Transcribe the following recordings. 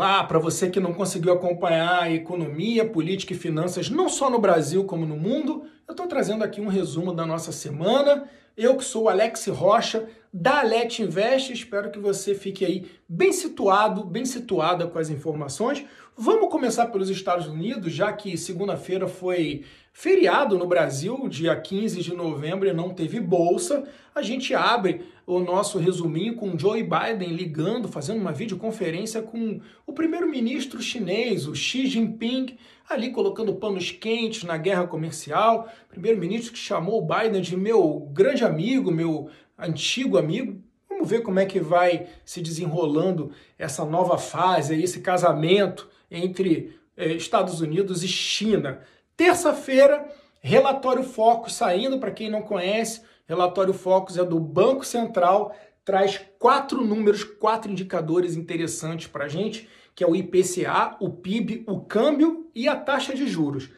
Olá, para você que não conseguiu acompanhar a economia, política e finanças, não só no Brasil como no mundo, eu estou trazendo aqui um resumo da nossa semana. Eu que sou o Alex Rocha, da Alet Invest, espero que você fique aí bem situado, bem situada com as informações. Vamos começar pelos Estados Unidos, já que segunda-feira foi feriado no Brasil, dia 15 de novembro, e não teve bolsa. A gente abre o nosso resuminho com Joe Biden ligando, fazendo uma videoconferência com o primeiro-ministro chinês, o Xi Jinping, ali colocando panos quentes na guerra comercial. Primeiro-ministro que chamou o Biden de meu grande amigo, meu antigo amigo. Vamos ver como é que vai se desenrolando essa nova fase, esse casamento entre eh, Estados Unidos e China. Terça-feira, relatório Focus saindo, para quem não conhece, relatório Focus é do Banco Central, traz quatro números, quatro indicadores interessantes para a gente, que é o IPCA, o PIB, o câmbio e a taxa de juros.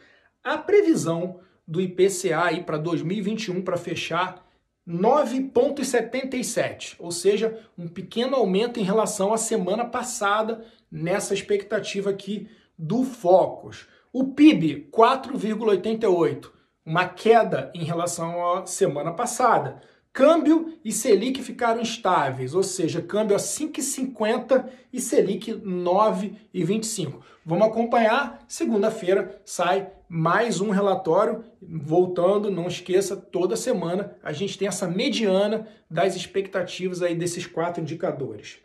A previsão do IPCA aí para 2021 para fechar 9,77, ou seja, um pequeno aumento em relação à semana passada nessa expectativa aqui do Focus. O PIB, 4,88, uma queda em relação à semana passada. Câmbio e Selic ficaram estáveis, ou seja, câmbio a 5,50 e Selic 9,25. Vamos acompanhar, segunda-feira sai mais um relatório. Voltando, não esqueça, toda semana a gente tem essa mediana das expectativas aí desses quatro indicadores.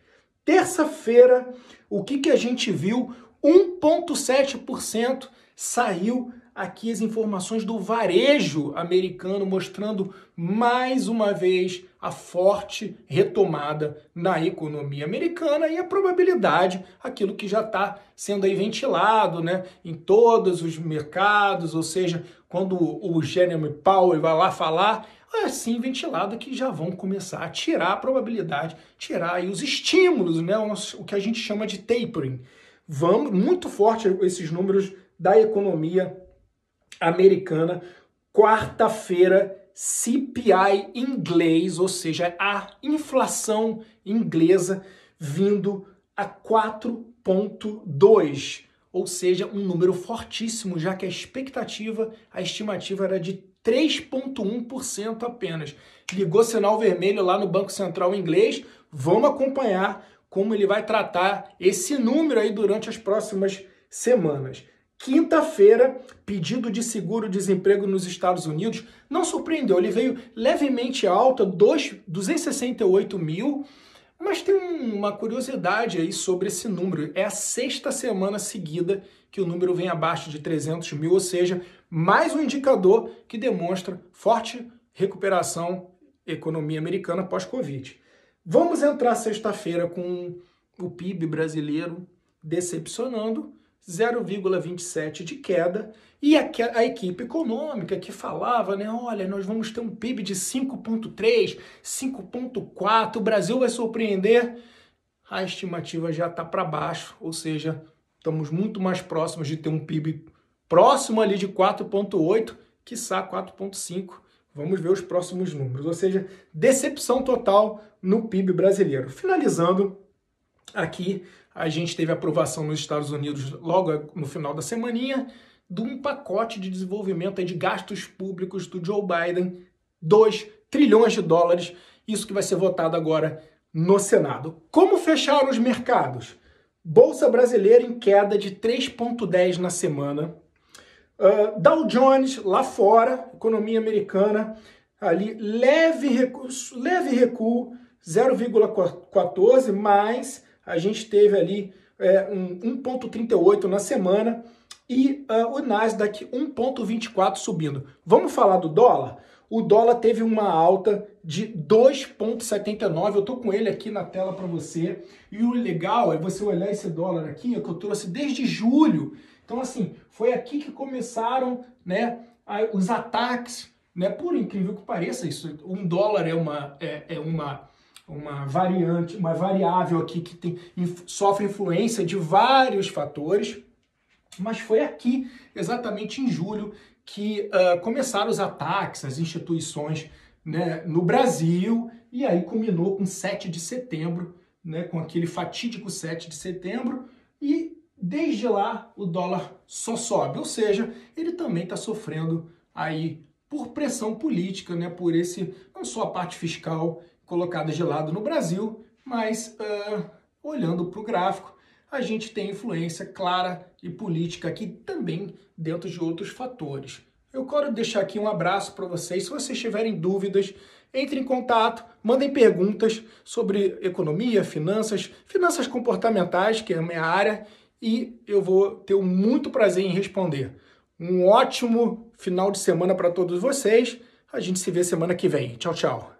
Terça-feira, o que, que a gente viu? 1,7% saiu aqui as informações do varejo americano mostrando mais uma vez a forte retomada na economia americana e a probabilidade, aquilo que já está sendo aí ventilado né, em todos os mercados, ou seja, quando o Jeremy Powell vai lá falar, assim ventilado que já vão começar a tirar a probabilidade, tirar aí os estímulos, né, o que a gente chama de tapering. Vamos, muito forte esses números da economia americana, quarta-feira, CPI inglês, ou seja, a inflação inglesa vindo a 4,2, ou seja, um número fortíssimo, já que a expectativa, a estimativa era de 3,1% apenas. Ligou sinal vermelho lá no Banco Central inglês. Vamos acompanhar como ele vai tratar esse número aí durante as próximas semanas. Quinta-feira, pedido de seguro-desemprego nos Estados Unidos não surpreendeu, ele veio levemente alta, 268 mil, mas tem uma curiosidade aí sobre esse número. É a sexta semana seguida que o número vem abaixo de 300 mil, ou seja, mais um indicador que demonstra forte recuperação economia americana pós-Covid. Vamos entrar sexta-feira com o PIB brasileiro decepcionando, 0,27 de queda, e a, a, equipe econômica que falava, né, olha, nós vamos ter um PIB de 5,3, 5,4, o Brasil vai surpreender, a estimativa já está para baixo, ou seja, estamos muito mais próximos de ter um PIB próximo ali de 4,8, quiçá 4,5. Vamos ver os próximos números, ou seja, decepção total no PIB brasileiro. Finalizando aqui a gente teve aprovação nos Estados Unidos logo no final da semaninha de um pacote de desenvolvimento de gastos públicos do Joe Biden, 2 trilhões de dólares, isso que vai ser votado agora no Senado. Como fecharam os mercados? Bolsa brasileira em queda de 3,10 na semana. Uh, Dow Jones lá fora, economia americana, ali leve recuo, leve recuo 0,14, mas a gente teve ali é, um 1,38 na semana e uh, o Nasdaq 1,24 subindo. Vamos falar do dólar? O dólar teve uma alta de 2,79. Eu estou com ele aqui na tela para você. E o legal é você olhar esse dólar aqui, que eu trouxe desde julho. Então, assim, foi aqui que começaram né, os ataques. Né? Por incrível que pareça, isso, um dólar é uma, é, é uma uma variante, uma variável aqui que tem, sofre influência de vários fatores, mas foi aqui, exatamente em julho, que uh, começaram os ataques às instituições né, no Brasil, e aí culminou com 7 de setembro, né, com aquele fatídico 7 de setembro, e desde lá o dólar só sobe, ou seja, ele também está sofrendo aí por pressão política, né, por esse não só a parte fiscal colocada de lado no Brasil, mas uh, olhando para o gráfico, a gente tem influência clara e política aqui também dentro de outros fatores. Eu quero deixar aqui um abraço para vocês. Se vocês tiverem dúvidas, entre em contato, mandem perguntas sobre economia, finanças, finanças comportamentais, que é a minha área, e eu vou ter muito prazer em responder. Um ótimo final de semana para todos vocês. A gente se vê semana que vem. Tchau, tchau.